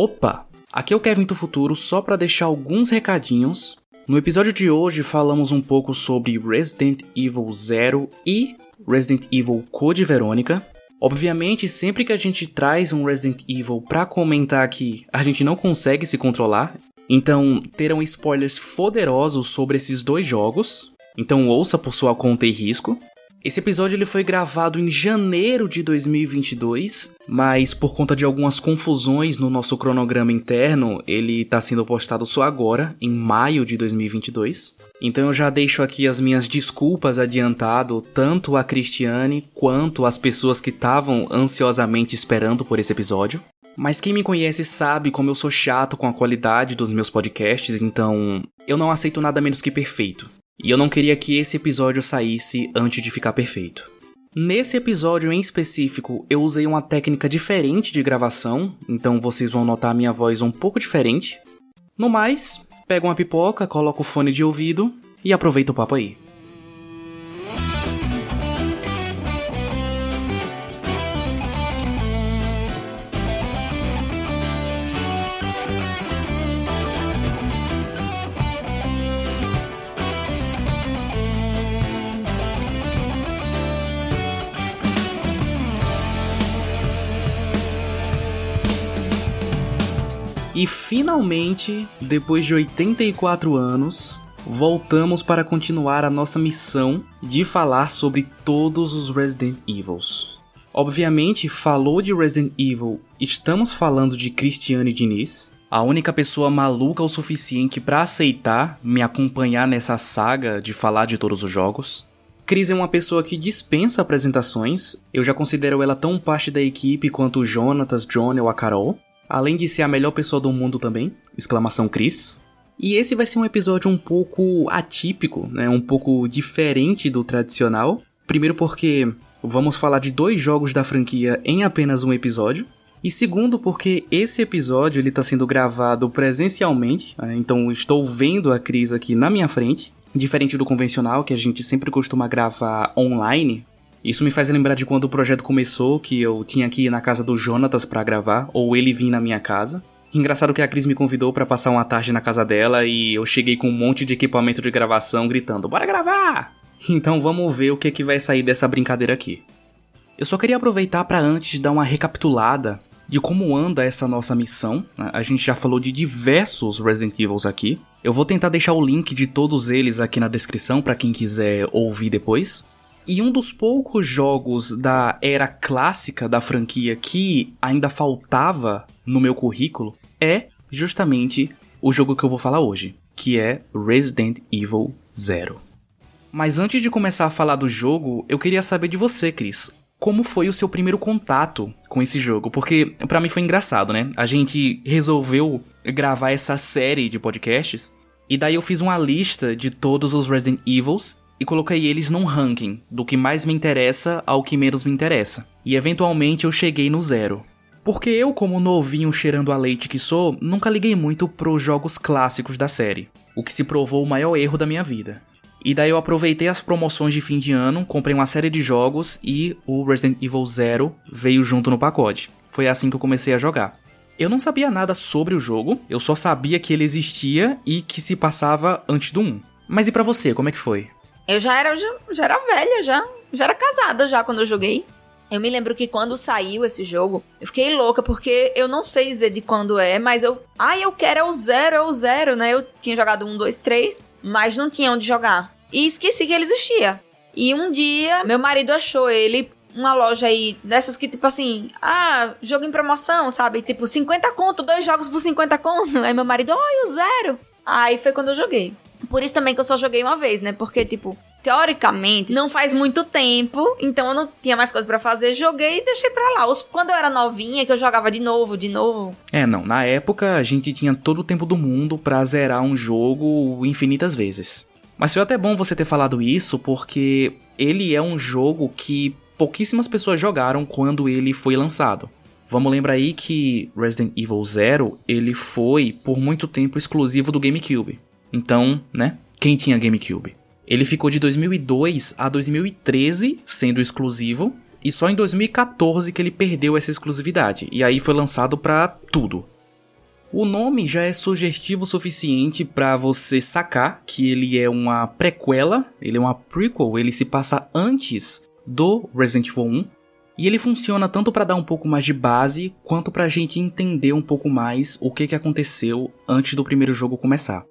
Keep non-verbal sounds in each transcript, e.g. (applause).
Opa! Aqui é o Kevin do Futuro só para deixar alguns recadinhos. No episódio de hoje falamos um pouco sobre Resident Evil 0 e Resident Evil Code Verônica. Obviamente, sempre que a gente traz um Resident Evil para comentar aqui, a gente não consegue se controlar. Então, terão spoilers poderosos sobre esses dois jogos. Então, ouça por sua conta e risco. Esse episódio ele foi gravado em janeiro de 2022, mas por conta de algumas confusões no nosso cronograma interno, ele está sendo postado só agora, em maio de 2022. Então eu já deixo aqui as minhas desculpas adiantado, tanto a Cristiane quanto as pessoas que estavam ansiosamente esperando por esse episódio. Mas quem me conhece sabe como eu sou chato com a qualidade dos meus podcasts, então eu não aceito nada menos que perfeito. E eu não queria que esse episódio saísse antes de ficar perfeito. Nesse episódio em específico, eu usei uma técnica diferente de gravação, então vocês vão notar a minha voz um pouco diferente. No mais, pega uma pipoca, coloca o fone de ouvido e aproveita o papo aí. Finalmente, depois de 84 anos, voltamos para continuar a nossa missão de falar sobre todos os Resident Evils. Obviamente, falou de Resident Evil, estamos falando de Cristiane Diniz, a única pessoa maluca o suficiente para aceitar me acompanhar nessa saga de falar de todos os jogos. Cris é uma pessoa que dispensa apresentações, eu já considero ela tão parte da equipe quanto o Jonatas, John ou a Carol além de ser a melhor pessoa do mundo também, exclamação Chris. E esse vai ser um episódio um pouco atípico, né, um pouco diferente do tradicional. Primeiro porque vamos falar de dois jogos da franquia em apenas um episódio. E segundo porque esse episódio ele está sendo gravado presencialmente, né, então estou vendo a Cris aqui na minha frente, diferente do convencional que a gente sempre costuma gravar online, isso me faz lembrar de quando o projeto começou, que eu tinha que ir na casa do Jonatas para gravar, ou ele vir na minha casa. Engraçado que a Cris me convidou para passar uma tarde na casa dela e eu cheguei com um monte de equipamento de gravação gritando: "Bora gravar!". Então vamos ver o que que vai sair dessa brincadeira aqui. Eu só queria aproveitar para antes dar uma recapitulada de como anda essa nossa missão. Né? A gente já falou de diversos Resident Evils aqui. Eu vou tentar deixar o link de todos eles aqui na descrição para quem quiser ouvir depois. E um dos poucos jogos da era clássica da franquia que ainda faltava no meu currículo é justamente o jogo que eu vou falar hoje, que é Resident Evil Zero. Mas antes de começar a falar do jogo, eu queria saber de você, Chris. Como foi o seu primeiro contato com esse jogo? Porque para mim foi engraçado, né? A gente resolveu gravar essa série de podcasts e daí eu fiz uma lista de todos os Resident Evils e coloquei eles num ranking, do que mais me interessa ao que menos me interessa. E eventualmente eu cheguei no zero. Porque eu, como novinho cheirando a leite que sou, nunca liguei muito pros jogos clássicos da série, o que se provou o maior erro da minha vida. E daí eu aproveitei as promoções de fim de ano, comprei uma série de jogos e o Resident Evil Zero veio junto no pacote. Foi assim que eu comecei a jogar. Eu não sabia nada sobre o jogo, eu só sabia que ele existia e que se passava antes do 1. Mas e para você, como é que foi? Eu já era, já, era velha, já. Já era casada já quando eu joguei. Eu me lembro que quando saiu esse jogo, eu fiquei louca, porque eu não sei dizer de quando é, mas eu. Ah, eu quero é o zero, é o zero, né? Eu tinha jogado um, dois, três, mas não tinha onde jogar. E esqueci que ele existia. E um dia, meu marido achou ele uma loja aí dessas que, tipo assim, ah, jogo em promoção, sabe? Tipo, 50 conto, dois jogos por 50 conto. Aí meu marido, olha o zero. Aí foi quando eu joguei. Por isso também que eu só joguei uma vez, né? Porque, tipo, teoricamente, não faz muito tempo, então eu não tinha mais coisa para fazer, joguei e deixei pra lá. Os, quando eu era novinha, que eu jogava de novo, de novo. É, não, na época a gente tinha todo o tempo do mundo pra zerar um jogo infinitas vezes. Mas foi até bom você ter falado isso, porque ele é um jogo que pouquíssimas pessoas jogaram quando ele foi lançado. Vamos lembrar aí que Resident Evil Zero, ele foi por muito tempo exclusivo do GameCube. Então, né? Quem tinha GameCube? Ele ficou de 2002 a 2013 sendo exclusivo e só em 2014 que ele perdeu essa exclusividade. E aí foi lançado para tudo. O nome já é sugestivo o suficiente para você sacar que ele é uma prequela, ele é uma prequel, ele se passa antes do Resident Evil 1. E ele funciona tanto para dar um pouco mais de base, quanto pra gente entender um pouco mais o que, que aconteceu antes do primeiro jogo começar.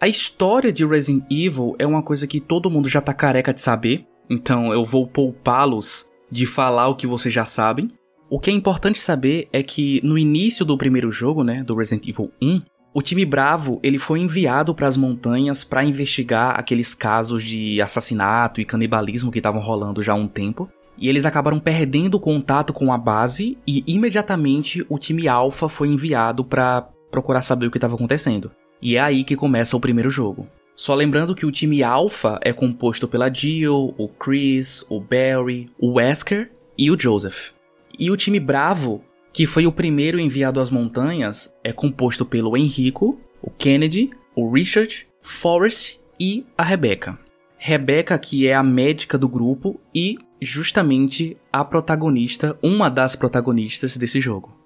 A história de Resident Evil é uma coisa que todo mundo já tá careca de saber, então eu vou poupá-los de falar o que vocês já sabem. O que é importante saber é que no início do primeiro jogo, né, do Resident Evil 1, o time Bravo ele foi enviado para as montanhas para investigar aqueles casos de assassinato e canibalismo que estavam rolando já há um tempo. E eles acabaram perdendo o contato com a base e imediatamente o time Alpha foi enviado para procurar saber o que estava acontecendo. E é aí que começa o primeiro jogo. Só lembrando que o time Alpha é composto pela Jill, o Chris, o Barry, o Wesker e o Joseph. E o time Bravo, que foi o primeiro enviado às montanhas, é composto pelo Enrico, o Kennedy, o Richard, Forrest e a Rebecca. Rebecca, que é a médica do grupo e justamente a protagonista, uma das protagonistas desse jogo.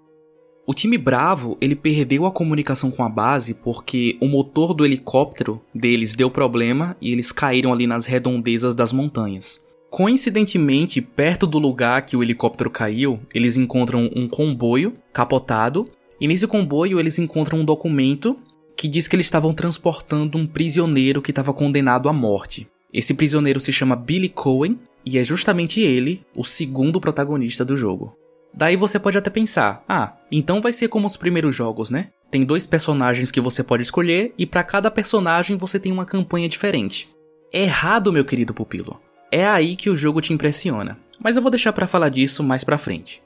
O time Bravo, ele perdeu a comunicação com a base porque o motor do helicóptero deles deu problema e eles caíram ali nas redondezas das montanhas. Coincidentemente, perto do lugar que o helicóptero caiu, eles encontram um comboio capotado, e nesse comboio eles encontram um documento que diz que eles estavam transportando um prisioneiro que estava condenado à morte. Esse prisioneiro se chama Billy Cohen e é justamente ele o segundo protagonista do jogo. Daí você pode até pensar: ah, então vai ser como os primeiros jogos, né? Tem dois personagens que você pode escolher e para cada personagem você tem uma campanha diferente. Errado, meu querido pupilo. É aí que o jogo te impressiona. Mas eu vou deixar para falar disso mais pra frente.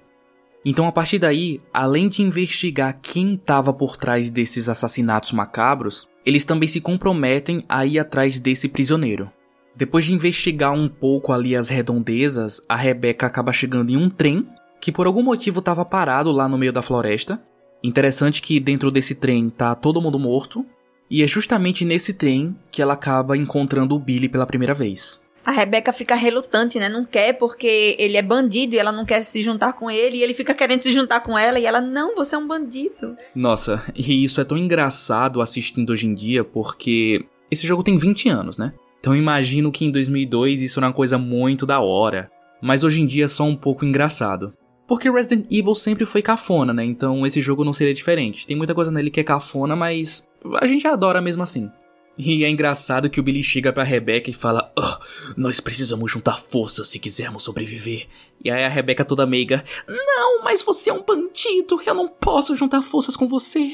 Então, a partir daí, além de investigar quem estava por trás desses assassinatos macabros, eles também se comprometem a ir atrás desse prisioneiro. Depois de investigar um pouco ali as redondezas, a Rebecca acaba chegando em um trem que por algum motivo estava parado lá no meio da floresta. Interessante que dentro desse trem tá todo mundo morto, e é justamente nesse trem que ela acaba encontrando o Billy pela primeira vez a Rebeca fica relutante, né? Não quer porque ele é bandido e ela não quer se juntar com ele. E ele fica querendo se juntar com ela e ela, não, você é um bandido. Nossa, (laughs) e isso é tão engraçado assistindo hoje em dia porque esse jogo tem 20 anos, né? Então imagino que em 2002 isso era uma coisa muito da hora. Mas hoje em dia é só um pouco engraçado. Porque Resident Evil sempre foi cafona, né? Então esse jogo não seria diferente. Tem muita coisa nele que é cafona, mas a gente adora mesmo assim. E é engraçado que o Billy chega pra Rebecca e fala: oh, Nós precisamos juntar forças se quisermos sobreviver. E aí a Rebecca toda meiga: Não, mas você é um bandido, eu não posso juntar forças com você.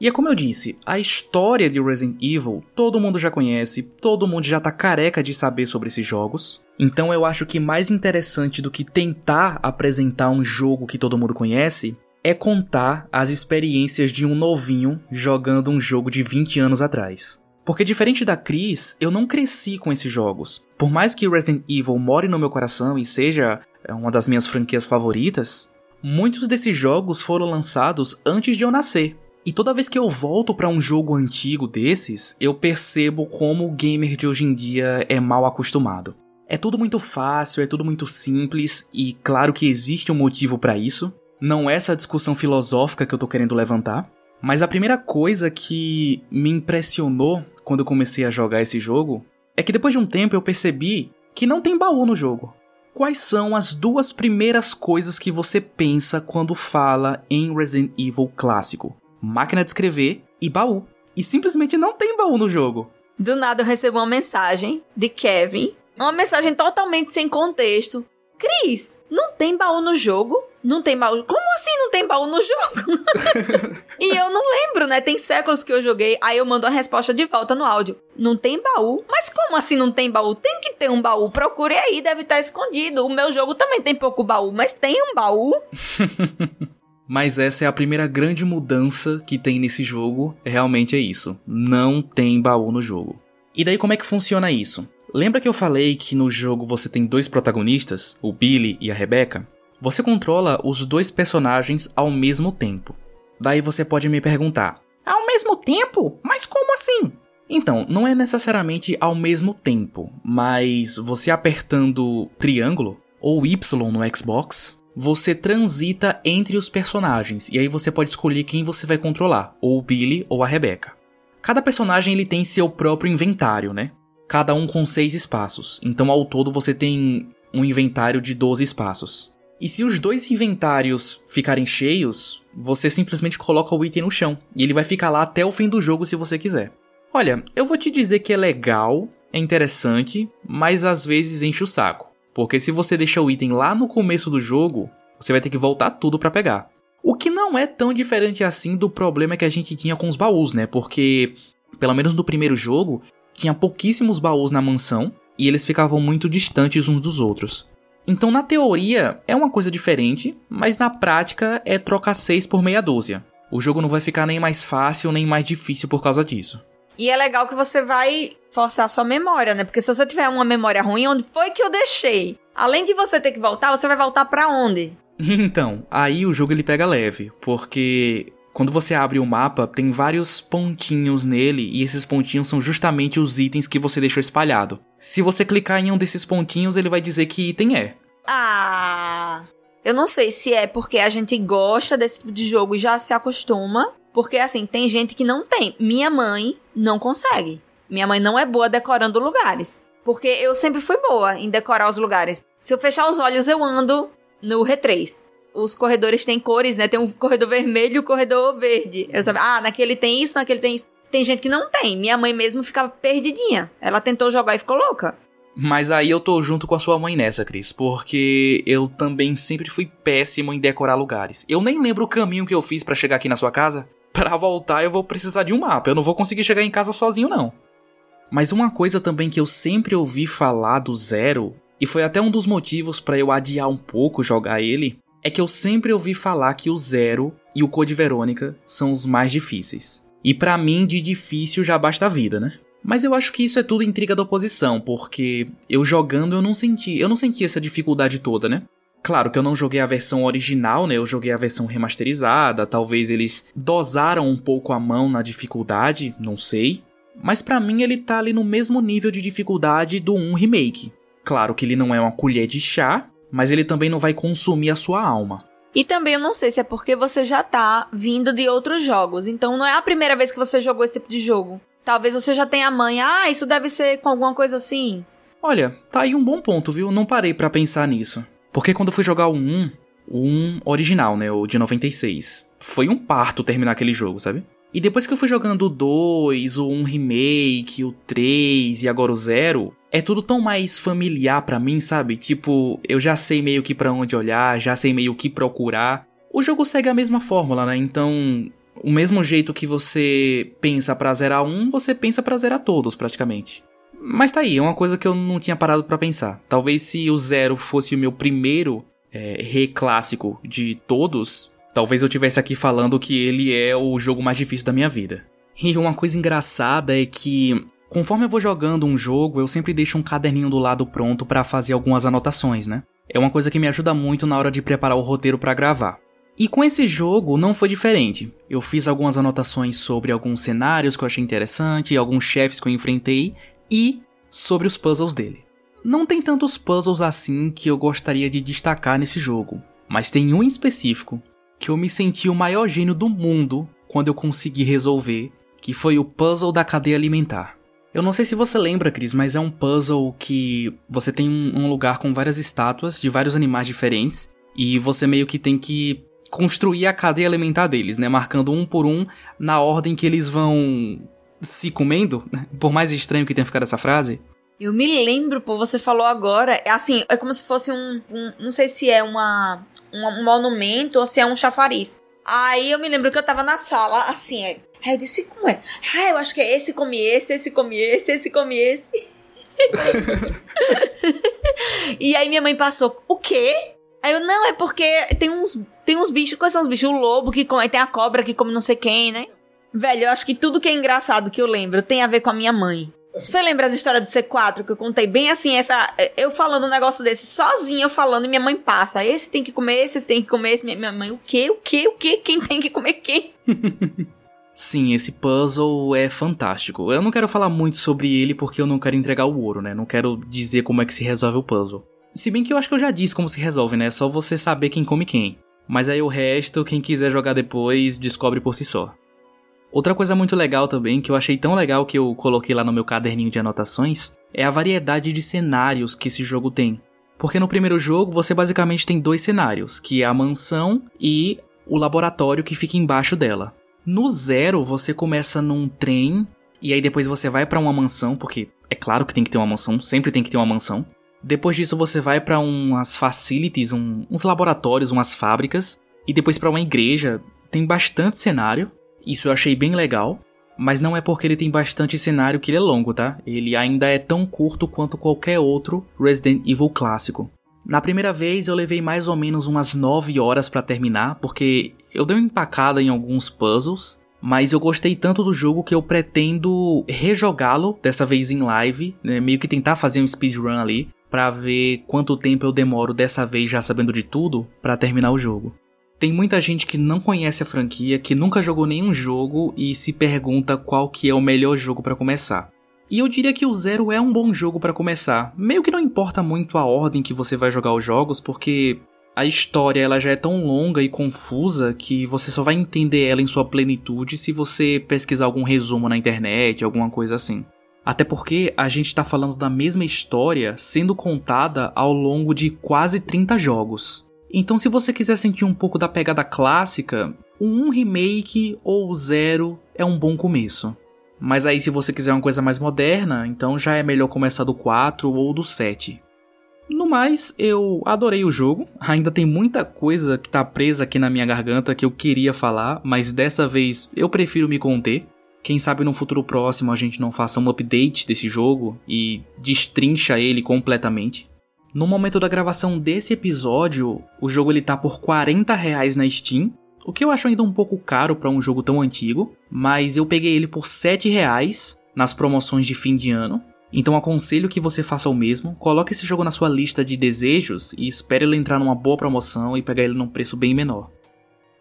E é como eu disse, a história de Resident Evil todo mundo já conhece, todo mundo já tá careca de saber sobre esses jogos. Então eu acho que mais interessante do que tentar apresentar um jogo que todo mundo conhece é contar as experiências de um novinho jogando um jogo de 20 anos atrás. Porque diferente da Cris, eu não cresci com esses jogos. Por mais que Resident Evil more no meu coração e seja é, uma das minhas franquias favoritas, muitos desses jogos foram lançados antes de eu nascer. E toda vez que eu volto para um jogo antigo desses, eu percebo como o gamer de hoje em dia é mal acostumado. É tudo muito fácil, é tudo muito simples e claro que existe um motivo para isso. Não é essa discussão filosófica que eu tô querendo levantar, mas a primeira coisa que me impressionou quando eu comecei a jogar esse jogo é que depois de um tempo eu percebi que não tem baú no jogo. Quais são as duas primeiras coisas que você pensa quando fala em Resident Evil clássico? Máquina de escrever e baú. E simplesmente não tem baú no jogo. Do nada eu recebo uma mensagem de Kevin, uma mensagem totalmente sem contexto. Cris, não tem baú no jogo? Não tem baú. Como assim não tem baú no jogo? (laughs) e eu não lembro, né? Tem séculos que eu joguei. Aí eu mando a resposta de volta no áudio. Não tem baú? Mas como assim não tem baú? Tem que ter um baú. Procure aí, deve estar escondido. O meu jogo também tem pouco baú, mas tem um baú. (laughs) Mas essa é a primeira grande mudança que tem nesse jogo. Realmente é isso. Não tem baú no jogo. E daí como é que funciona isso? Lembra que eu falei que no jogo você tem dois protagonistas, o Billy e a Rebecca? Você controla os dois personagens ao mesmo tempo. Daí você pode me perguntar: ao mesmo tempo? Mas como assim? Então, não é necessariamente ao mesmo tempo, mas você apertando triângulo ou Y no Xbox, você transita entre os personagens e aí você pode escolher quem você vai controlar, ou o Billy ou a Rebecca. Cada personagem ele tem seu próprio inventário, né? Cada um com seis espaços. Então ao todo você tem um inventário de 12 espaços. E se os dois inventários ficarem cheios, você simplesmente coloca o item no chão e ele vai ficar lá até o fim do jogo se você quiser. Olha, eu vou te dizer que é legal, é interessante, mas às vezes enche o saco. Porque se você deixa o item lá no começo do jogo, você vai ter que voltar tudo para pegar. O que não é tão diferente assim do problema que a gente tinha com os baús, né? Porque, pelo menos no primeiro jogo, tinha pouquíssimos baús na mansão e eles ficavam muito distantes uns dos outros. Então, na teoria, é uma coisa diferente, mas na prática é trocar 6 por meia dúzia. O jogo não vai ficar nem mais fácil nem mais difícil por causa disso. E é legal que você vai forçar a sua memória, né? Porque se você tiver uma memória ruim, onde foi que eu deixei? Além de você ter que voltar, você vai voltar para onde? (laughs) Então, aí o jogo ele pega leve, porque quando você abre o mapa, tem vários pontinhos nele e esses pontinhos são justamente os itens que você deixou espalhado. Se você clicar em um desses pontinhos, ele vai dizer que item é. Ah, eu não sei se é porque a gente gosta desse tipo de jogo e já se acostuma, porque assim, tem gente que não tem. Minha mãe não consegue. Minha mãe não é boa decorando lugares. Porque eu sempre fui boa em decorar os lugares. Se eu fechar os olhos, eu ando no R3. Os corredores têm cores, né? Tem um corredor vermelho e um corredor verde. Eu sabe, ah, naquele tem isso, naquele tem isso. Tem gente que não tem. Minha mãe mesmo ficava perdidinha. Ela tentou jogar e ficou louca. Mas aí eu tô junto com a sua mãe nessa, Cris, porque eu também sempre fui péssimo em decorar lugares. Eu nem lembro o caminho que eu fiz para chegar aqui na sua casa para voltar eu vou precisar de um mapa. Eu não vou conseguir chegar em casa sozinho, não. Mas uma coisa também que eu sempre ouvi falar do Zero, e foi até um dos motivos para eu adiar um pouco jogar ele, é que eu sempre ouvi falar que o Zero e o Code Verônica são os mais difíceis. E para mim, de difícil já basta a vida, né? Mas eu acho que isso é tudo intriga da oposição, porque eu jogando eu não senti, eu não senti essa dificuldade toda, né? Claro que eu não joguei a versão original, né? Eu joguei a versão remasterizada. Talvez eles dosaram um pouco a mão na dificuldade, não sei. Mas para mim ele tá ali no mesmo nível de dificuldade do 1 remake. Claro que ele não é uma colher de chá, mas ele também não vai consumir a sua alma. E também eu não sei se é porque você já tá vindo de outros jogos, então não é a primeira vez que você jogou esse tipo de jogo. Talvez você já tenha a manha, ah, isso deve ser com alguma coisa assim. Olha, tá aí um bom ponto, viu? Não parei para pensar nisso. Porque quando eu fui jogar o 1, o 1 original, né, o de 96, foi um parto terminar aquele jogo, sabe? E depois que eu fui jogando o 2, o 1 Remake, o 3 e agora o 0, é tudo tão mais familiar para mim, sabe? Tipo, eu já sei meio que para onde olhar, já sei meio que procurar. O jogo segue a mesma fórmula, né? Então, o mesmo jeito que você pensa para zerar um, você pensa para zerar todos, praticamente. Mas tá aí, é uma coisa que eu não tinha parado para pensar. Talvez se o Zero fosse o meu primeiro é, reclássico de todos, talvez eu tivesse aqui falando que ele é o jogo mais difícil da minha vida. E uma coisa engraçada é que conforme eu vou jogando um jogo, eu sempre deixo um caderninho do lado pronto para fazer algumas anotações, né? É uma coisa que me ajuda muito na hora de preparar o roteiro para gravar. E com esse jogo não foi diferente. Eu fiz algumas anotações sobre alguns cenários que eu achei interessante, alguns chefes que eu enfrentei e sobre os puzzles dele. Não tem tantos puzzles assim que eu gostaria de destacar nesse jogo, mas tem um em específico que eu me senti o maior gênio do mundo quando eu consegui resolver, que foi o puzzle da cadeia alimentar. Eu não sei se você lembra, Cris, mas é um puzzle que você tem um lugar com várias estátuas de vários animais diferentes e você meio que tem que construir a cadeia alimentar deles, né? Marcando um por um na ordem que eles vão se comendo, por mais estranho que tenha ficado essa frase. Eu me lembro, pô, você falou agora, é assim, é como se fosse um, um não sei se é uma, um monumento ou se é um chafariz. Aí eu me lembro que eu tava na sala, assim, aí eu disse, como é? Ah, eu acho que é esse come esse, esse come esse, esse come esse. (laughs) e aí minha mãe passou, o quê? Aí eu, não, é porque tem uns, tem uns bichos, quais são os bichos? O lobo que come, tem a cobra que come não sei quem, né? Velho, eu acho que tudo que é engraçado que eu lembro tem a ver com a minha mãe. Você lembra as histórias do C4 que eu contei bem assim, essa eu falando um negócio desse sozinha, eu falando e minha mãe passa. Esse tem que comer, esse, esse tem que comer, esse minha mãe, o quê? O quê? O quê? Quem tem que comer quem? (laughs) Sim, esse puzzle é fantástico. Eu não quero falar muito sobre ele porque eu não quero entregar o ouro, né? Não quero dizer como é que se resolve o puzzle. Se bem que eu acho que eu já disse como se resolve, né? É só você saber quem come quem. Mas aí o resto, quem quiser jogar depois, descobre por si só. Outra coisa muito legal também, que eu achei tão legal que eu coloquei lá no meu caderninho de anotações, é a variedade de cenários que esse jogo tem. Porque no primeiro jogo você basicamente tem dois cenários, que é a mansão e o laboratório que fica embaixo dela. No zero você começa num trem e aí depois você vai para uma mansão, porque é claro que tem que ter uma mansão, sempre tem que ter uma mansão. Depois disso você vai para umas facilities, um, uns laboratórios, umas fábricas e depois para uma igreja. Tem bastante cenário. Isso eu achei bem legal. Mas não é porque ele tem bastante cenário que ele é longo, tá? Ele ainda é tão curto quanto qualquer outro Resident Evil clássico. Na primeira vez eu levei mais ou menos umas 9 horas para terminar, porque eu dei uma empacada em alguns puzzles, mas eu gostei tanto do jogo que eu pretendo rejogá-lo, dessa vez em live, né? meio que tentar fazer um speedrun ali, para ver quanto tempo eu demoro dessa vez já sabendo de tudo para terminar o jogo. Tem muita gente que não conhece a franquia, que nunca jogou nenhum jogo e se pergunta qual que é o melhor jogo para começar. E eu diria que o Zero é um bom jogo para começar. Meio que não importa muito a ordem que você vai jogar os jogos, porque a história ela já é tão longa e confusa que você só vai entender ela em sua plenitude se você pesquisar algum resumo na internet, alguma coisa assim. Até porque a gente está falando da mesma história sendo contada ao longo de quase 30 jogos. Então, se você quiser sentir um pouco da pegada clássica, um remake ou zero é um bom começo. Mas aí, se você quiser uma coisa mais moderna, então já é melhor começar do 4 ou do 7. No mais, eu adorei o jogo. (laughs) Ainda tem muita coisa que tá presa aqui na minha garganta que eu queria falar, mas dessa vez eu prefiro me conter. Quem sabe no futuro próximo a gente não faça um update desse jogo e destrincha ele completamente. No momento da gravação desse episódio, o jogo ele tá por 40 reais na Steam, o que eu acho ainda um pouco caro para um jogo tão antigo, mas eu peguei ele por 7 reais nas promoções de fim de ano. Então aconselho que você faça o mesmo, coloque esse jogo na sua lista de desejos e espere ele entrar numa boa promoção e pegar ele num preço bem menor.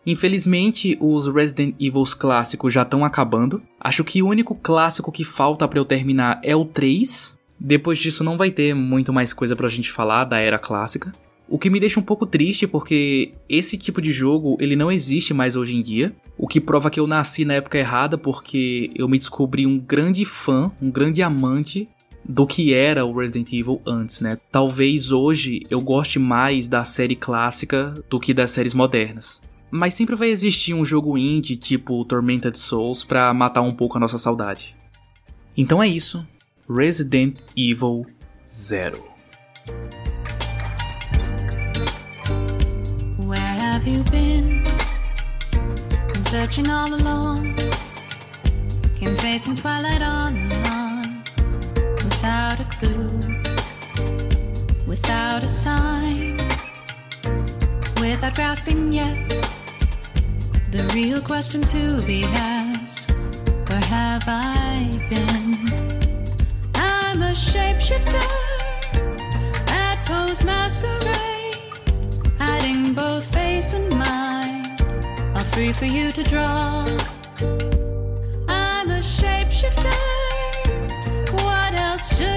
Infelizmente, os Resident Evil clássicos já estão acabando. Acho que o único clássico que falta para eu terminar é o 3, depois disso não vai ter muito mais coisa pra gente falar da era clássica. O que me deixa um pouco triste porque esse tipo de jogo ele não existe mais hoje em dia, o que prova que eu nasci na época errada porque eu me descobri um grande fã, um grande amante do que era o Resident Evil antes, né? Talvez hoje eu goste mais da série clássica do que das séries modernas. Mas sempre vai existir um jogo indie tipo Tormented Souls para matar um pouco a nossa saudade. Então é isso. Resident Evil Zero. Where have you been? Been searching all along. Came facing twilight on. Without a clue. Without a sign. Without grasping yet. The real question to be. Masquerade, face free for you to else my.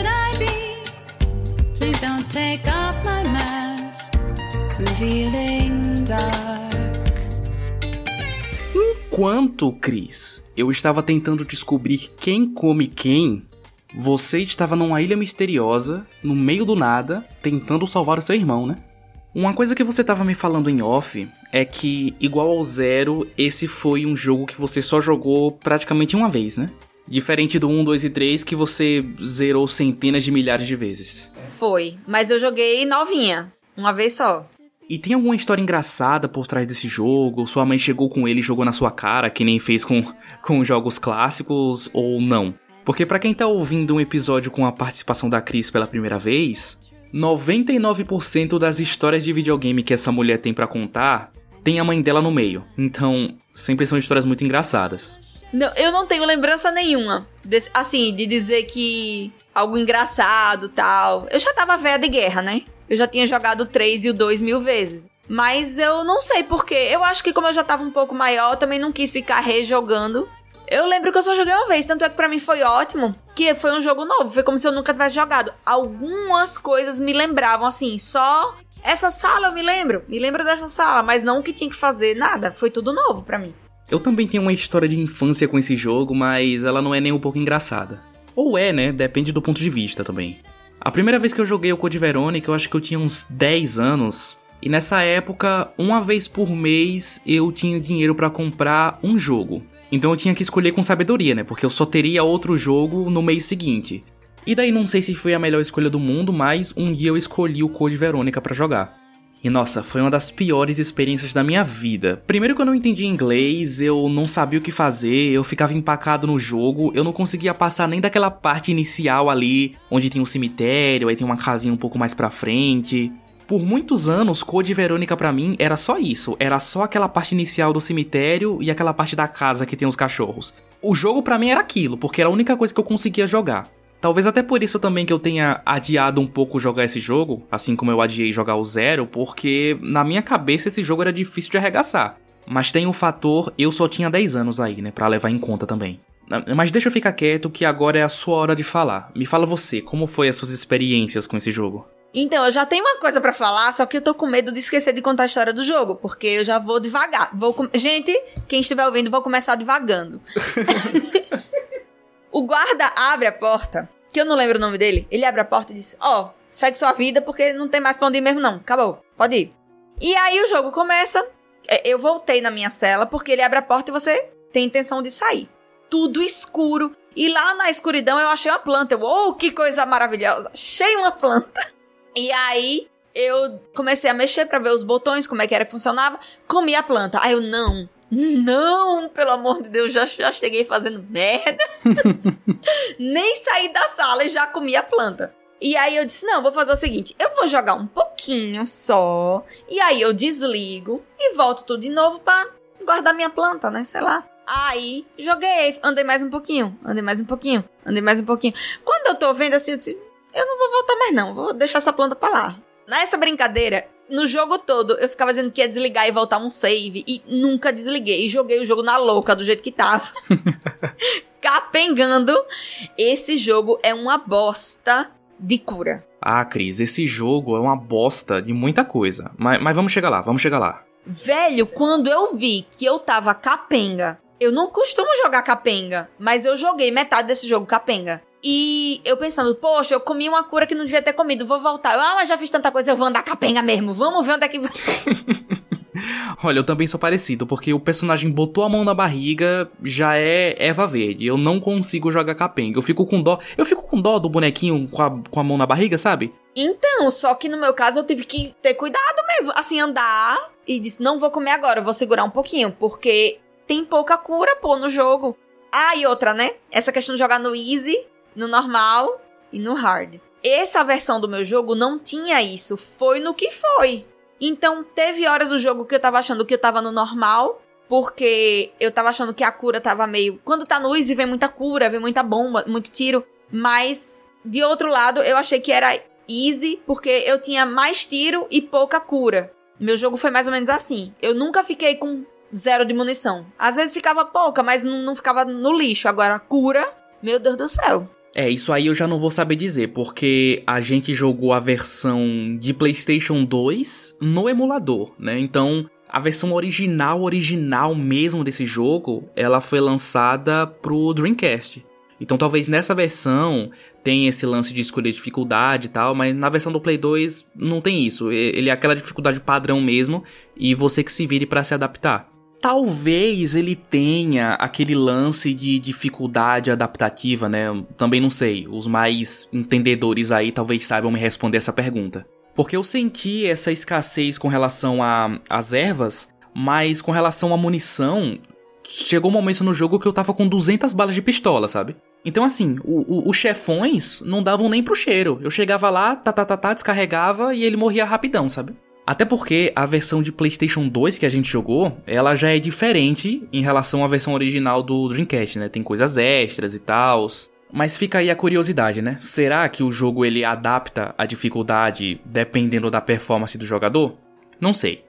Enquanto, Chris, eu estava tentando descobrir quem come quem, você estava numa ilha misteriosa, no meio do nada, tentando salvar o seu irmão, né? Uma coisa que você estava me falando em off é que, igual ao Zero, esse foi um jogo que você só jogou praticamente uma vez, né? Diferente do 1, 2 e 3 que você zerou centenas de milhares de vezes. Foi, mas eu joguei novinha, uma vez só. E tem alguma história engraçada por trás desse jogo? Sua mãe chegou com ele e jogou na sua cara, que nem fez com, com jogos clássicos, ou não? Porque para quem tá ouvindo um episódio com a participação da Cris pela primeira vez, 99% das histórias de videogame que essa mulher tem para contar tem a mãe dela no meio. Então, sempre são histórias muito engraçadas. Não, eu não tenho lembrança nenhuma. Desse, assim, de dizer que algo engraçado tal. Eu já tava velha de guerra, né? Eu já tinha jogado o 3 e o 2 mil vezes. Mas eu não sei porquê. Eu acho que como eu já tava um pouco maior, também não quis ficar rejogando. Eu lembro que eu só joguei uma vez, tanto é que pra mim foi ótimo. que foi um jogo novo. Foi como se eu nunca tivesse jogado. Algumas coisas me lembravam, assim, só. Essa sala eu me lembro. Me lembro dessa sala, mas não o que tinha que fazer, nada. Foi tudo novo para mim. Eu também tenho uma história de infância com esse jogo, mas ela não é nem um pouco engraçada. Ou é, né? Depende do ponto de vista também. A primeira vez que eu joguei o Code Verônica, eu acho que eu tinha uns 10 anos. E nessa época, uma vez por mês, eu tinha dinheiro para comprar um jogo. Então eu tinha que escolher com sabedoria, né? Porque eu só teria outro jogo no mês seguinte. E daí não sei se foi a melhor escolha do mundo, mas um dia eu escolhi o Code Verônica para jogar. E nossa, foi uma das piores experiências da minha vida. Primeiro que eu não entendia inglês, eu não sabia o que fazer, eu ficava empacado no jogo, eu não conseguia passar nem daquela parte inicial ali, onde tem um cemitério, aí tem uma casinha um pouco mais pra frente. Por muitos anos, Code Verônica para mim era só isso, era só aquela parte inicial do cemitério e aquela parte da casa que tem os cachorros. O jogo para mim era aquilo, porque era a única coisa que eu conseguia jogar. Talvez até por isso também que eu tenha adiado um pouco jogar esse jogo, assim como eu adiei jogar o Zero, porque na minha cabeça esse jogo era difícil de arregaçar. Mas tem o fator, eu só tinha 10 anos aí, né, pra levar em conta também. Mas deixa eu ficar quieto que agora é a sua hora de falar. Me fala você, como foi as suas experiências com esse jogo? Então, eu já tenho uma coisa para falar, só que eu tô com medo de esquecer de contar a história do jogo, porque eu já vou devagar. Vou com... Gente, quem estiver ouvindo, vou começar devagando. (laughs) o guarda abre a porta, que eu não lembro o nome dele. Ele abre a porta e diz: Ó, oh, segue sua vida porque não tem mais pra onde ir mesmo, não. Acabou. Pode ir. E aí o jogo começa. É, eu voltei na minha cela porque ele abre a porta e você tem intenção de sair. Tudo escuro. E lá na escuridão eu achei uma planta. Eu, oh, que coisa maravilhosa! Achei uma planta. E aí eu comecei a mexer para ver os botões, como é que era que funcionava. Comi a planta. Aí eu, não, não, pelo amor de Deus, já, já cheguei fazendo merda. (laughs) Nem saí da sala e já comi a planta. E aí eu disse: não, vou fazer o seguinte: eu vou jogar um pouquinho só. E aí eu desligo e volto tudo de novo pra guardar minha planta, né? Sei lá. Aí joguei, andei mais um pouquinho, andei mais um pouquinho, andei mais um pouquinho. Quando eu tô vendo assim, eu disse: eu não vou voltar mais não, vou deixar essa planta pra lá. Nessa brincadeira, no jogo todo, eu ficava dizendo que ia desligar e voltar um save. E nunca desliguei. E joguei o jogo na louca, do jeito que tava. (laughs) Capengando. Esse jogo é uma bosta de cura. Ah, Cris, esse jogo é uma bosta de muita coisa. Mas, mas vamos chegar lá, vamos chegar lá. Velho, quando eu vi que eu tava capenga, eu não costumo jogar capenga, mas eu joguei metade desse jogo capenga. E eu pensando, poxa, eu comi uma cura que não devia ter comido, vou voltar. Eu, ah, mas já fiz tanta coisa, eu vou andar capenga mesmo. Vamos ver onde é que. (laughs) Olha, eu também sou parecido, porque o personagem botou a mão na barriga, já é Eva Verde. Eu não consigo jogar capenga. Eu fico com dó. Eu fico com dó do bonequinho com a, com a mão na barriga, sabe? Então, só que no meu caso eu tive que ter cuidado mesmo. Assim, andar e disse: não vou comer agora, vou segurar um pouquinho, porque tem pouca cura, pô, no jogo. Ah, e outra, né? Essa questão de jogar no easy no normal e no hard. Essa versão do meu jogo não tinha isso, foi no que foi. Então teve horas do jogo que eu tava achando que eu tava no normal, porque eu tava achando que a cura tava meio. Quando tá no easy vem muita cura, vem muita bomba, muito tiro. Mas, de outro lado, eu achei que era easy, porque eu tinha mais tiro e pouca cura. Meu jogo foi mais ou menos assim. Eu nunca fiquei com zero de munição. Às vezes ficava pouca, mas não, não ficava no lixo. Agora, cura, meu Deus do céu. É, isso aí eu já não vou saber dizer, porque a gente jogou a versão de PlayStation 2 no emulador, né? Então, a versão original, original mesmo desse jogo, ela foi lançada pro Dreamcast. Então, talvez nessa versão tenha esse lance de escolher dificuldade e tal, mas na versão do Play 2 não tem isso. Ele é aquela dificuldade padrão mesmo e você que se vire para se adaptar. Talvez ele tenha aquele lance de dificuldade adaptativa, né? Também não sei. Os mais entendedores aí talvez saibam me responder essa pergunta. Porque eu senti essa escassez com relação às ervas, mas com relação à munição, chegou um momento no jogo que eu tava com 200 balas de pistola, sabe? Então, assim, os chefões não davam nem pro cheiro. Eu chegava lá, tá, tá, tá, tá, descarregava e ele morria rapidão, sabe? Até porque a versão de PlayStation 2 que a gente jogou, ela já é diferente em relação à versão original do Dreamcast, né? Tem coisas extras e tal. Mas fica aí a curiosidade, né? Será que o jogo ele adapta a dificuldade dependendo da performance do jogador? Não sei.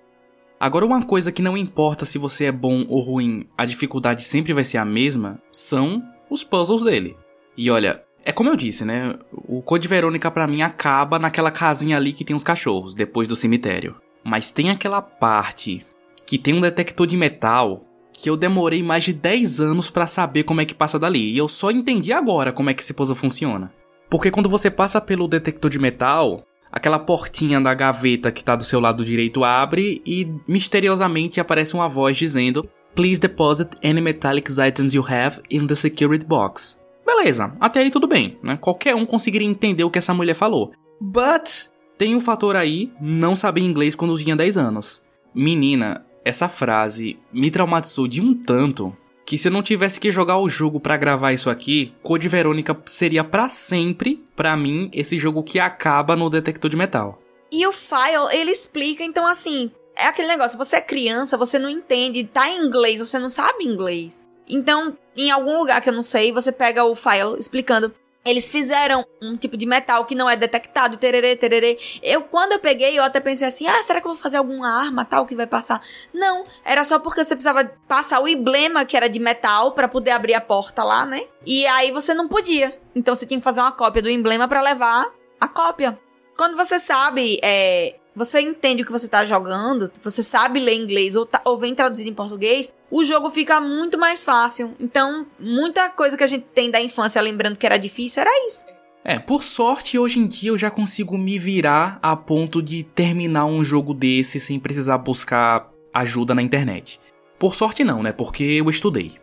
Agora uma coisa que não importa se você é bom ou ruim, a dificuldade sempre vai ser a mesma, são os puzzles dele. E olha, É como eu disse, né? O Code Verônica para mim acaba naquela casinha ali que tem os cachorros, depois do cemitério. Mas tem aquela parte que tem um detector de metal que eu demorei mais de 10 anos para saber como é que passa dali. E eu só entendi agora como é que esse puzzle funciona. Porque quando você passa pelo detector de metal, aquela portinha da gaveta que tá do seu lado direito abre e misteriosamente aparece uma voz dizendo: Please deposit any metallic items you have in the security box. Beleza, até aí tudo bem, né? Qualquer um conseguiria entender o que essa mulher falou. But tem um fator aí, não saber inglês quando tinha 10 anos. Menina, essa frase me traumatizou de um tanto que se eu não tivesse que jogar o jogo para gravar isso aqui, Code Verônica seria para sempre, para mim, esse jogo que acaba no detector de metal. E o file, ele explica, então assim, é aquele negócio, você é criança, você não entende, tá em inglês, você não sabe inglês. Então, em algum lugar que eu não sei, você pega o file explicando eles fizeram um tipo de metal que não é detectado, tererê, tererê. Eu, quando eu peguei, eu até pensei assim, ah, será que eu vou fazer alguma arma tal que vai passar? Não, era só porque você precisava passar o emblema que era de metal para poder abrir a porta lá, né? E aí você não podia. Então você tinha que fazer uma cópia do emblema para levar a cópia. Quando você sabe é, você entende o que você tá jogando, você sabe ler inglês ou, tá, ou vem traduzido em português, o jogo fica muito mais fácil. Então, muita coisa que a gente tem da infância lembrando que era difícil era isso. É, por sorte, hoje em dia eu já consigo me virar a ponto de terminar um jogo desse sem precisar buscar ajuda na internet. Por sorte não, né? Porque eu estudei.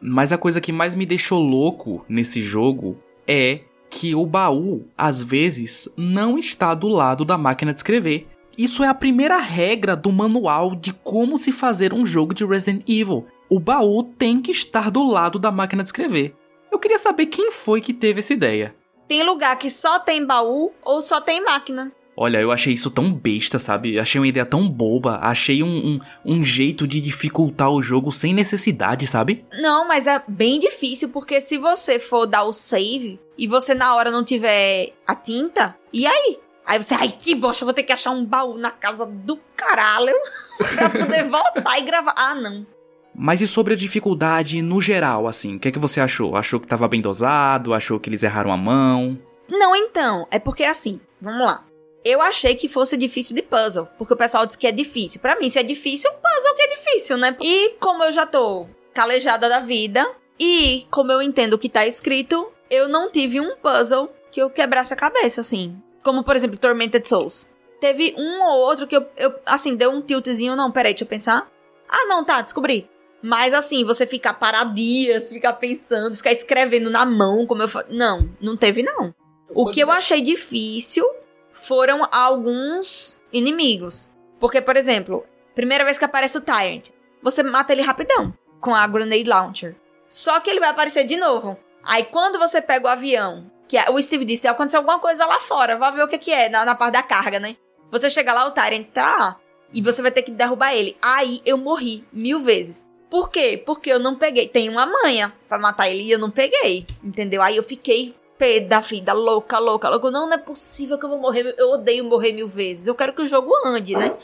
Mas a coisa que mais me deixou louco nesse jogo é que o baú, às vezes, não está do lado da máquina de escrever. Isso é a primeira regra do manual de como se fazer um jogo de Resident Evil. O baú tem que estar do lado da máquina de escrever. Eu queria saber quem foi que teve essa ideia. Tem lugar que só tem baú ou só tem máquina. Olha, eu achei isso tão besta, sabe? Achei uma ideia tão boba. Achei um, um, um, jeito de dificultar o jogo sem necessidade, sabe? Não, mas é bem difícil, porque se você for dar o save e você na hora não tiver a tinta, e aí? Aí você, ai que bosta, vou ter que achar um baú na casa do caralho (laughs) pra poder voltar e gravar. Ah, não. Mas e sobre a dificuldade no geral, assim? O que é que você achou? Achou que tava bem dosado? Achou que eles erraram a mão? Não, então. É porque assim, vamos lá. Eu achei que fosse difícil de puzzle, porque o pessoal disse que é difícil. Para mim, se é difícil, puzzle que é difícil, né? E como eu já tô calejada da vida, e como eu entendo o que tá escrito, eu não tive um puzzle que eu quebrasse a cabeça, assim. Como, por exemplo, Tormented Souls. Teve um ou outro que eu, eu assim, deu um tiltzinho. Não, peraí, deixa eu pensar. Ah, não, tá, descobri. Mas assim, você ficar paradias, ficar pensando, ficar escrevendo na mão, como eu falo. Não, não teve, não. O que eu achei difícil foram alguns inimigos. Porque, por exemplo, primeira vez que aparece o Tyrant, você mata ele rapidão com a Grenade Launcher. Só que ele vai aparecer de novo. Aí quando você pega o avião que o Steve disse, aconteceu alguma coisa lá fora, vai ver o que, que é, na, na parte da carga, né? Você chega lá, o Tyrant tá lá. E você vai ter que derrubar ele. Aí eu morri mil vezes. Por quê? Porque eu não peguei. Tem uma manha para matar ele e eu não peguei. Entendeu? Aí eu fiquei pé da vida, louca, louca, louca. Não, não é possível que eu vou morrer. Eu odeio morrer mil vezes. Eu quero que o jogo ande, né?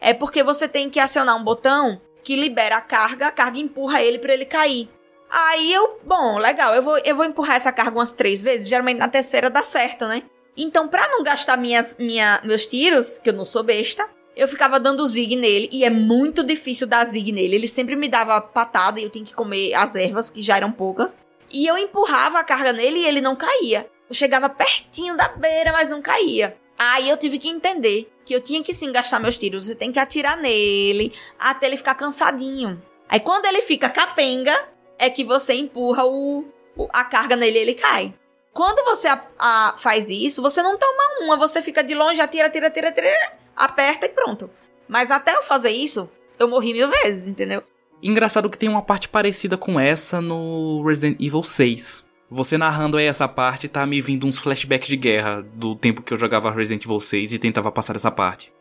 É porque você tem que acionar um botão que libera a carga, a carga empurra ele para ele cair. Aí eu, bom, legal, eu vou, eu vou empurrar essa carga umas três vezes, geralmente na terceira dá certo, né? Então, pra não gastar minhas, minha, meus tiros, que eu não sou besta, eu ficava dando zig nele, e é muito difícil dar zig nele. Ele sempre me dava patada e eu tinha que comer as ervas, que já eram poucas. E eu empurrava a carga nele e ele não caía. Eu chegava pertinho da beira, mas não caía. Aí eu tive que entender que eu tinha que sim gastar meus tiros. Você tem que atirar nele até ele ficar cansadinho. Aí quando ele fica capenga, é que você empurra o, o a carga nele e ele cai. Quando você a, a, faz isso, você não toma uma, você fica de longe, atira, atira, atira, atira, aperta e pronto. Mas até eu fazer isso, eu morri mil vezes, entendeu? Engraçado que tem uma parte parecida com essa no Resident Evil 6. Você narrando aí essa parte, tá me vindo uns flashbacks de guerra do tempo que eu jogava Resident Evil 6 e tentava passar essa parte.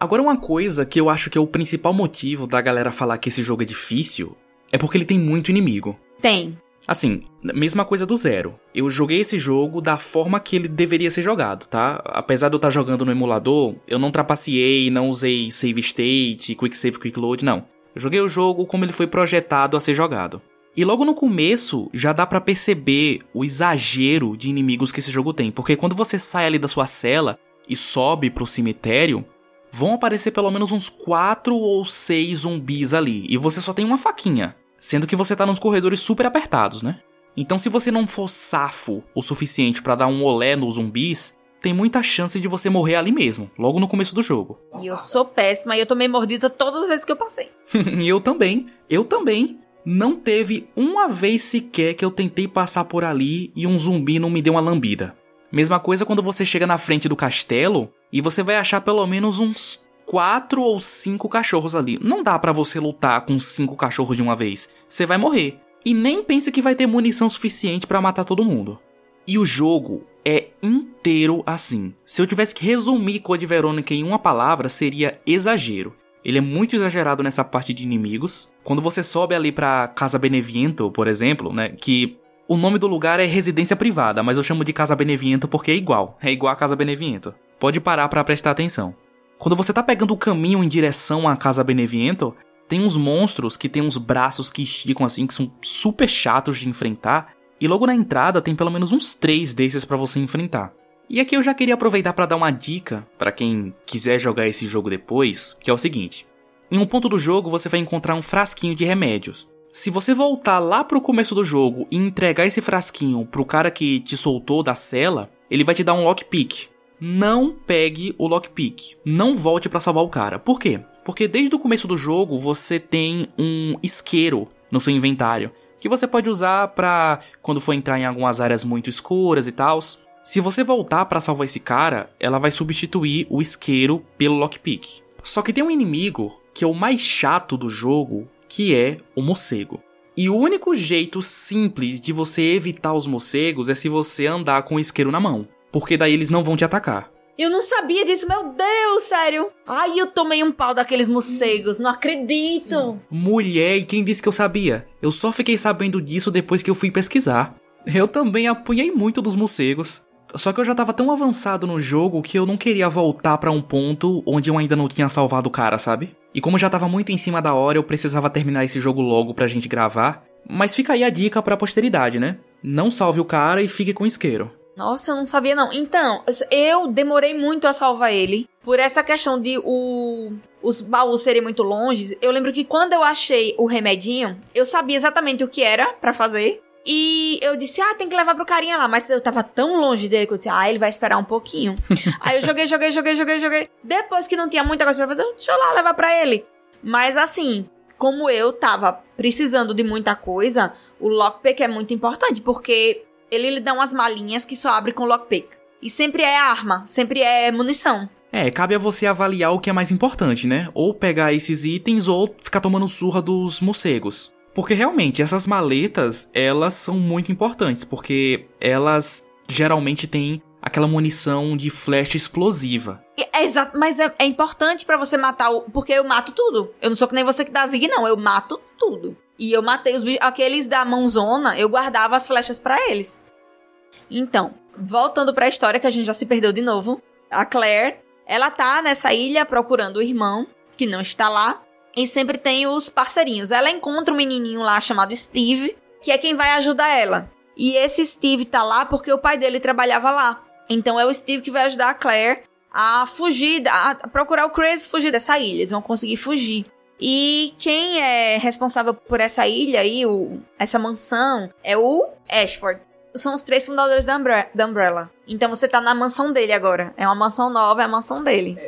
Agora, uma coisa que eu acho que é o principal motivo da galera falar que esse jogo é difícil é porque ele tem muito inimigo. Tem. Assim, mesma coisa do zero. Eu joguei esse jogo da forma que ele deveria ser jogado, tá? Apesar de eu estar jogando no emulador, eu não trapaceei, não usei save state, quick save, quick load, não. Eu joguei o jogo como ele foi projetado a ser jogado. E logo no começo já dá para perceber o exagero de inimigos que esse jogo tem, porque quando você sai ali da sua cela e sobe pro cemitério, vão aparecer pelo menos uns 4 ou 6 zumbis ali, e você só tem uma faquinha, sendo que você tá nos corredores super apertados, né? Então se você não for safo o suficiente para dar um olé nos zumbis, tem muita chance de você morrer ali mesmo, logo no começo do jogo. E eu sou péssima e eu tomei mordida todas as vezes que eu passei. (laughs) e eu também, eu também. Não teve uma vez sequer que eu tentei passar por ali e um zumbi não me deu uma lambida. Mesma coisa quando você chega na frente do castelo e você vai achar pelo menos uns quatro ou cinco cachorros ali. Não dá para você lutar com cinco cachorros de uma vez. Você vai morrer. E nem pense que vai ter munição suficiente para matar todo mundo. E o jogo é inteiro assim. Se eu tivesse que resumir Code Verônica em uma palavra, seria exagero. Ele é muito exagerado nessa parte de inimigos. Quando você sobe ali pra Casa Beneviento, por exemplo, né, que o nome do lugar é residência privada, mas eu chamo de Casa Beneviento porque é igual, é igual a Casa Beneviento. Pode parar para prestar atenção. Quando você tá pegando o caminho em direção à Casa Beneviento, tem uns monstros que tem uns braços que esticam assim, que são super chatos de enfrentar, e logo na entrada tem pelo menos uns três desses para você enfrentar. E aqui eu já queria aproveitar para dar uma dica para quem quiser jogar esse jogo depois, que é o seguinte: em um ponto do jogo você vai encontrar um frasquinho de remédios. Se você voltar lá pro começo do jogo e entregar esse frasquinho pro cara que te soltou da cela, ele vai te dar um lockpick. Não pegue o lockpick. Não volte para salvar o cara. Por quê? Porque desde o começo do jogo você tem um isqueiro no seu inventário que você pode usar para quando for entrar em algumas áreas muito escuras e tal. Se você voltar para salvar esse cara, ela vai substituir o isqueiro pelo lockpick. Só que tem um inimigo que é o mais chato do jogo, que é o morcego. E o único jeito simples de você evitar os morcegos é se você andar com o isqueiro na mão, porque daí eles não vão te atacar. Eu não sabia disso, meu Deus, sério. Ai, eu tomei um pau daqueles morcegos, não acredito. Sim. Mulher, e quem disse que eu sabia? Eu só fiquei sabendo disso depois que eu fui pesquisar. Eu também apunhei muito dos morcegos. Só que eu já tava tão avançado no jogo que eu não queria voltar para um ponto onde eu ainda não tinha salvado o cara, sabe? E como já tava muito em cima da hora, eu precisava terminar esse jogo logo pra gente gravar. Mas fica aí a dica pra posteridade, né? Não salve o cara e fique com o isqueiro. Nossa, eu não sabia não. Então, eu demorei muito a salvar ele. Por essa questão de o, os baús serem muito longe. Eu lembro que quando eu achei o remedinho, eu sabia exatamente o que era para fazer. E eu disse, ah, tem que levar pro carinha lá. Mas eu tava tão longe dele que eu disse, ah, ele vai esperar um pouquinho. (laughs) Aí eu joguei, joguei, joguei, joguei, joguei. Depois que não tinha muita coisa pra fazer, deixa eu lá levar pra ele. Mas assim, como eu tava precisando de muita coisa, o lockpick é muito importante, porque ele lhe dá umas malinhas que só abre com lockpick. E sempre é arma, sempre é munição. É, cabe a você avaliar o que é mais importante, né? Ou pegar esses itens ou ficar tomando surra dos morcegos. Porque realmente, essas maletas, elas são muito importantes, porque elas geralmente têm aquela munição de flecha explosiva. É, exato, mas é, é importante para você matar o. Porque eu mato tudo. Eu não sou que nem você que dá zig, não. Eu mato tudo. E eu matei os bichos. Aqueles da mãozona, eu guardava as flechas para eles. Então, voltando para a história que a gente já se perdeu de novo. A Claire, ela tá nessa ilha procurando o irmão, que não está lá. E sempre tem os parceirinhos. Ela encontra um menininho lá chamado Steve, que é quem vai ajudar ela. E esse Steve tá lá porque o pai dele trabalhava lá. Então é o Steve que vai ajudar a Claire a fugir, a procurar o Chris fugir dessa ilha. Eles vão conseguir fugir. E quem é responsável por essa ilha aí, o, essa mansão, é o Ashford. São os três fundadores da, Umbre da Umbrella. Então você tá na mansão dele agora. É uma mansão nova, é a mansão dele.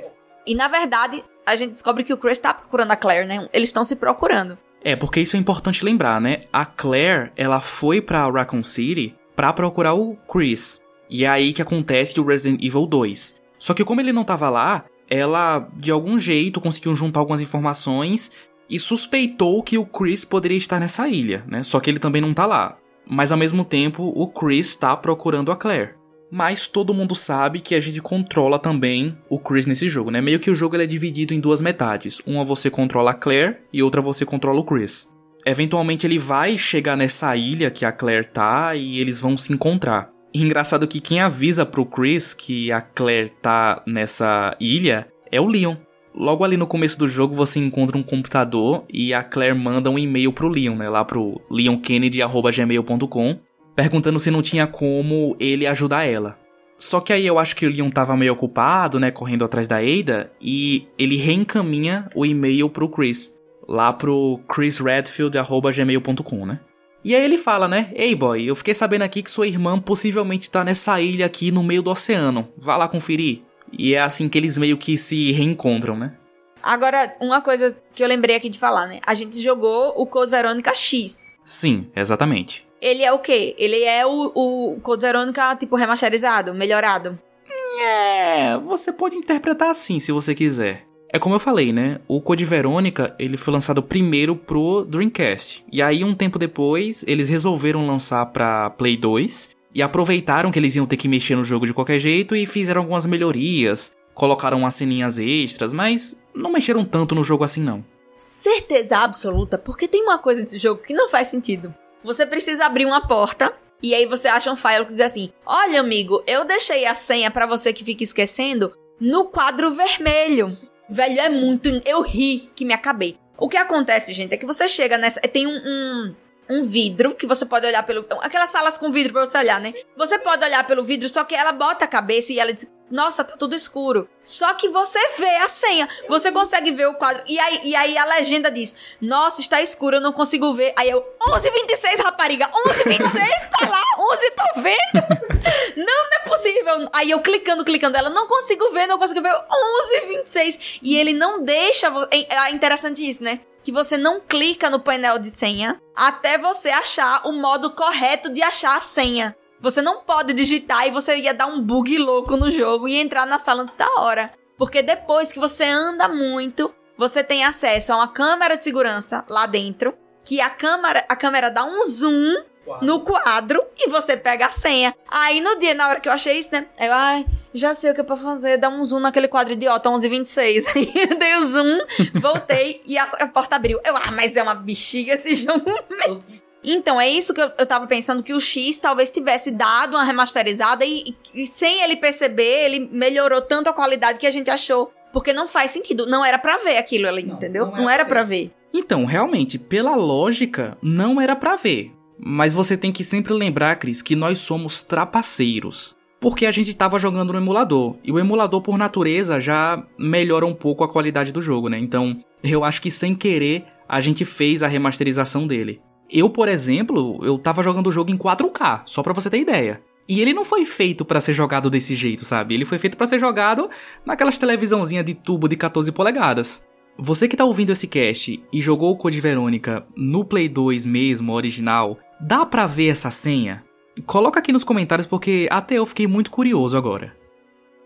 E na verdade, a gente descobre que o Chris tá procurando a Claire, né? Eles estão se procurando. É, porque isso é importante lembrar, né? A Claire, ela foi pra Raccoon City pra procurar o Chris. E é aí que acontece o Resident Evil 2. Só que como ele não tava lá, ela de algum jeito conseguiu juntar algumas informações e suspeitou que o Chris poderia estar nessa ilha, né? Só que ele também não tá lá. Mas ao mesmo tempo, o Chris tá procurando a Claire mas todo mundo sabe que a gente controla também o Chris nesse jogo, né? Meio que o jogo ele é dividido em duas metades. Uma você controla a Claire e outra você controla o Chris. Eventualmente ele vai chegar nessa ilha que a Claire tá e eles vão se encontrar. E engraçado que quem avisa pro Chris que a Claire tá nessa ilha é o Leon. Logo ali no começo do jogo você encontra um computador e a Claire manda um e-mail pro Leon, né? Lá pro leonkennedy.gmail.com perguntando se não tinha como ele ajudar ela. Só que aí eu acho que o Leon tava meio ocupado, né, correndo atrás da Ada, e ele reencaminha o e-mail pro Chris, lá pro chrisredfield.gmail.com, né? E aí ele fala, né? Ei, boy, eu fiquei sabendo aqui que sua irmã possivelmente tá nessa ilha aqui no meio do oceano. Vá lá conferir. E é assim que eles meio que se reencontram, né? Agora, uma coisa que eu lembrei aqui de falar, né? A gente jogou o Code Verônica X. Sim, exatamente. Ele é o quê? Ele é o, o Code Verônica, tipo, remasterizado, melhorado. É, você pode interpretar assim se você quiser. É como eu falei, né? O Code Verônica, ele foi lançado primeiro pro Dreamcast. E aí, um tempo depois, eles resolveram lançar pra Play 2. E aproveitaram que eles iam ter que mexer no jogo de qualquer jeito e fizeram algumas melhorias. Colocaram umas ceninhas extras, mas não mexeram tanto no jogo assim não. Certeza absoluta, porque tem uma coisa nesse jogo que não faz sentido. Você precisa abrir uma porta e aí você acha um file que diz assim: "Olha, amigo, eu deixei a senha para você que fica esquecendo no quadro vermelho". Velho, é muito. Eu ri que me acabei. O que acontece, gente, é que você chega nessa. Tem um, um, um vidro que você pode olhar pelo. Aquelas salas com vidro pra você olhar, né? Você pode olhar pelo vidro, só que ela bota a cabeça e ela diz: Nossa, tá tudo escuro. Só que você vê a senha. Você consegue ver o quadro. E aí, e aí a legenda diz: Nossa, está escuro, eu não consigo ver. Aí eu, 11h26, rapariga. 11h26, tá lá. 11, tô vendo. (laughs) não, não é possível. Aí eu clicando, clicando. Ela, não consigo ver, não consigo ver. 11h26. E ele não deixa. É, interessante isso, né? que você não clica no painel de senha até você achar o modo correto de achar a senha. Você não pode digitar e você ia dar um bug louco no jogo e entrar na sala antes da hora. Porque depois que você anda muito, você tem acesso a uma câmera de segurança lá dentro, que a câmera, a câmera dá um zoom no quadro e você pega a senha. Aí no dia, na hora que eu achei isso, né? Eu, ai, já sei o que é pra fazer, dá um zoom naquele quadro idiota, 1126. (laughs) Aí eu dei o zoom, voltei e a, a, porta abriu. Eu, ah, mas é uma bexiga esse jogo mesmo. Então, é isso que eu, eu tava pensando, que o X talvez tivesse dado uma remasterizada e, e, e sem ele perceber, ele melhorou tanto a qualidade que a gente achou. Porque não faz sentido, não era para ver aquilo ali, não, entendeu? Não era, não era para ver. ver. Então, realmente, pela lógica, não era para ver. Mas você tem que sempre lembrar, Cris, que nós somos trapaceiros. Porque a gente estava jogando no emulador. E o emulador, por natureza, já melhora um pouco a qualidade do jogo, né? Então, eu acho que sem querer, a gente fez a remasterização dele. Eu, por exemplo, eu tava jogando o jogo em 4K, só pra você ter ideia. E ele não foi feito para ser jogado desse jeito, sabe? Ele foi feito para ser jogado naquelas televisãozinha de tubo de 14 polegadas. Você que tá ouvindo esse cast e jogou o Code Verônica no Play 2 mesmo, original, Dá pra ver essa senha? Coloca aqui nos comentários porque até eu fiquei muito curioso agora.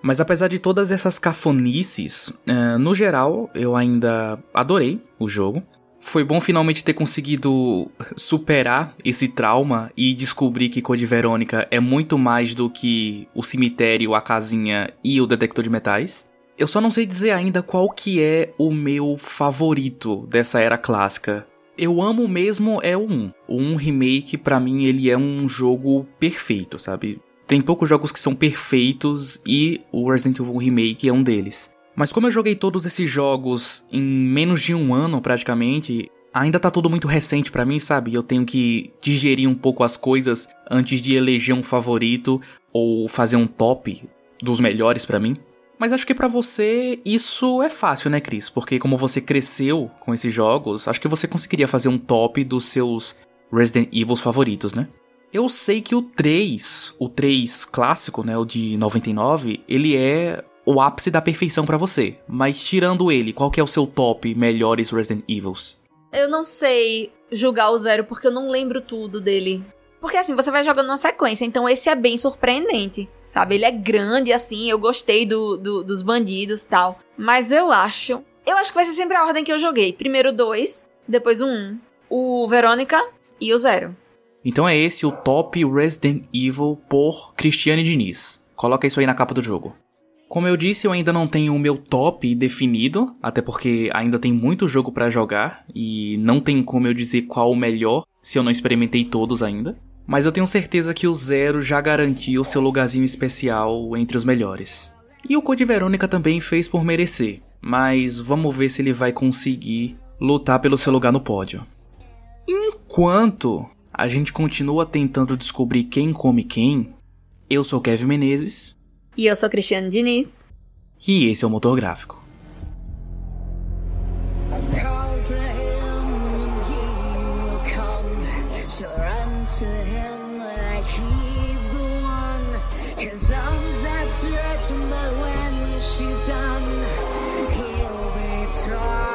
Mas apesar de todas essas cafonices, uh, no geral eu ainda adorei o jogo. Foi bom finalmente ter conseguido superar esse trauma e descobrir que Code Verônica é muito mais do que o cemitério, a casinha e o detector de metais. Eu só não sei dizer ainda qual que é o meu favorito dessa era clássica eu amo mesmo é o 1. O 1 Remake, para mim, ele é um jogo perfeito, sabe? Tem poucos jogos que são perfeitos e o Resident Evil Remake é um deles. Mas como eu joguei todos esses jogos em menos de um ano praticamente, ainda tá tudo muito recente para mim, sabe? Eu tenho que digerir um pouco as coisas antes de eleger um favorito ou fazer um top dos melhores para mim. Mas acho que para você isso é fácil, né, Cris? Porque como você cresceu com esses jogos, acho que você conseguiria fazer um top dos seus Resident Evil favoritos, né? Eu sei que o 3, o 3 clássico, né, o de 99, ele é o ápice da perfeição para você. Mas tirando ele, qual que é o seu top melhores Resident Evils? Eu não sei julgar o zero porque eu não lembro tudo dele. Porque assim, você vai jogando uma sequência, então esse é bem surpreendente, sabe? Ele é grande, assim, eu gostei do, do dos bandidos tal. Mas eu acho. Eu acho que vai ser sempre a ordem que eu joguei. Primeiro dois, depois o um. O Verônica e o Zero. Então é esse o top Resident Evil por Cristiane Diniz. Coloca isso aí na capa do jogo. Como eu disse, eu ainda não tenho o meu top definido, até porque ainda tem muito jogo para jogar e não tem como eu dizer qual o melhor se eu não experimentei todos ainda. Mas eu tenho certeza que o Zero já garantiu seu lugarzinho especial entre os melhores. E o Code Verônica também fez por merecer, mas vamos ver se ele vai conseguir lutar pelo seu lugar no pódio. Enquanto a gente continua tentando descobrir quem come quem, eu sou Kevin Menezes e eu sou Cristiane Diniz. E esse é o Motor Gráfico. She's done, he'll be torn.